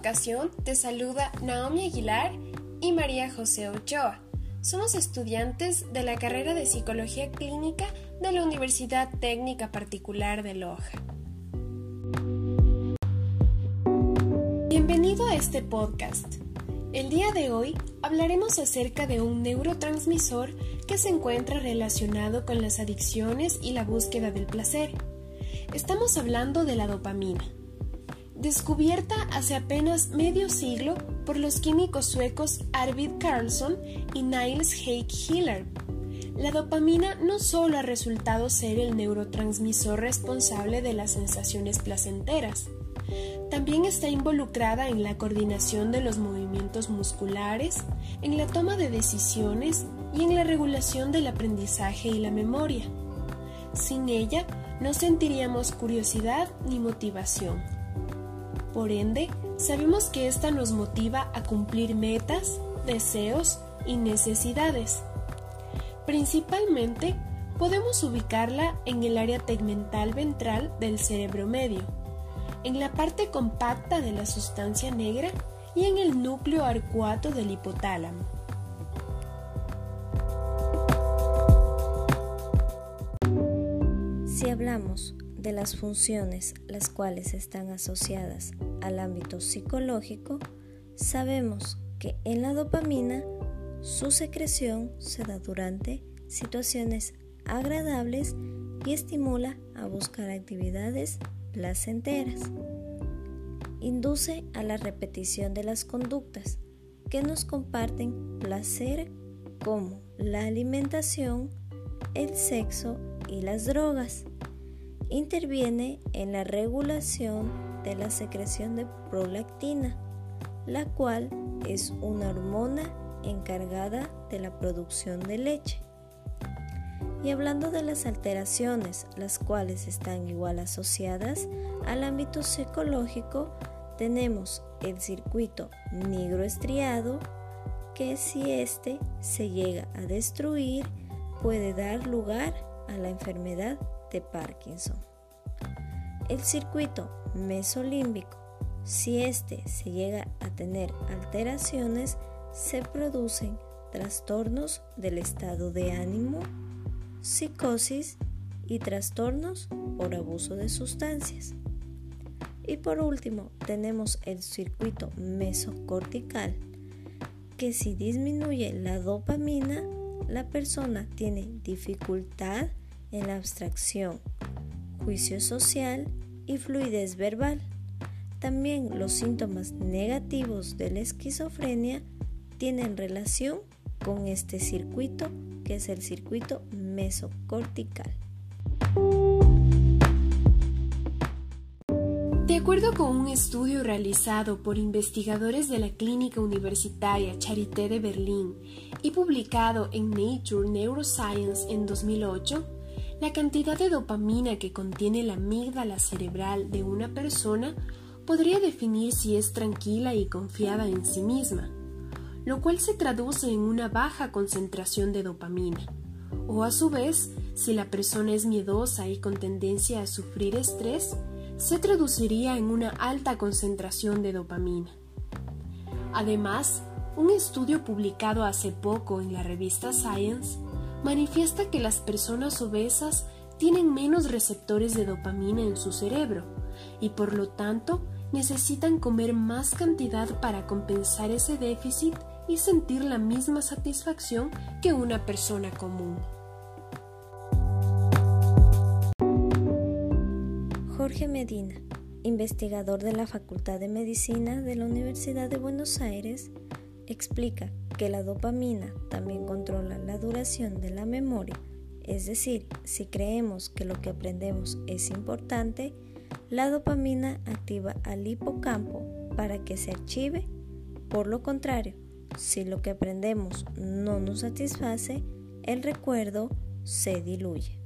ocasión te saluda Naomi Aguilar y María José Ochoa. Somos estudiantes de la carrera de Psicología Clínica de la Universidad Técnica Particular de Loja. Bienvenido a este podcast. El día de hoy hablaremos acerca de un neurotransmisor que se encuentra relacionado con las adicciones y la búsqueda del placer. Estamos hablando de la dopamina descubierta hace apenas medio siglo por los químicos suecos Arvid Carlsson y Niels Haig Hiller. La dopamina no solo ha resultado ser el neurotransmisor responsable de las sensaciones placenteras, también está involucrada en la coordinación de los movimientos musculares, en la toma de decisiones y en la regulación del aprendizaje y la memoria. Sin ella, no sentiríamos curiosidad ni motivación. Por ende, sabemos que ésta nos motiva a cumplir metas, deseos y necesidades. Principalmente, podemos ubicarla en el área tegmental ventral del cerebro medio, en la parte compacta de la sustancia negra y en el núcleo arcuato del hipotálamo. Si hablamos de las funciones las cuales están asociadas al ámbito psicológico, sabemos que en la dopamina su secreción se da durante situaciones agradables y estimula a buscar actividades placenteras. Induce a la repetición de las conductas que nos comparten placer como la alimentación, el sexo y las drogas interviene en la regulación de la secreción de prolactina, la cual es una hormona encargada de la producción de leche. Y hablando de las alteraciones, las cuales están igual asociadas al ámbito psicológico, tenemos el circuito negro estriado, que si éste se llega a destruir, puede dar lugar a la enfermedad de Parkinson. El circuito mesolímbico, si éste se llega a tener alteraciones, se producen trastornos del estado de ánimo, psicosis y trastornos por abuso de sustancias. Y por último, tenemos el circuito mesocortical, que si disminuye la dopamina, la persona tiene dificultad en la abstracción, juicio social y fluidez verbal. También los síntomas negativos de la esquizofrenia tienen relación con este circuito que es el circuito mesocortical. De acuerdo con un estudio realizado por investigadores de la Clínica Universitaria Charité de Berlín y publicado en Nature Neuroscience en 2008, la cantidad de dopamina que contiene la amígdala cerebral de una persona podría definir si es tranquila y confiada en sí misma, lo cual se traduce en una baja concentración de dopamina, o a su vez, si la persona es miedosa y con tendencia a sufrir estrés, se traduciría en una alta concentración de dopamina. Además, un estudio publicado hace poco en la revista Science manifiesta que las personas obesas tienen menos receptores de dopamina en su cerebro y por lo tanto necesitan comer más cantidad para compensar ese déficit y sentir la misma satisfacción que una persona común. Jorge Medina, investigador de la Facultad de Medicina de la Universidad de Buenos Aires, explica que la dopamina también controla la duración de la memoria, es decir, si creemos que lo que aprendemos es importante, la dopamina activa al hipocampo para que se archive. Por lo contrario, si lo que aprendemos no nos satisface, el recuerdo se diluye.